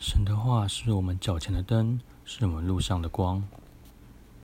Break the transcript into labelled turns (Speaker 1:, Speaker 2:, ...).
Speaker 1: 神的话是我们脚前的灯是我们路上的光。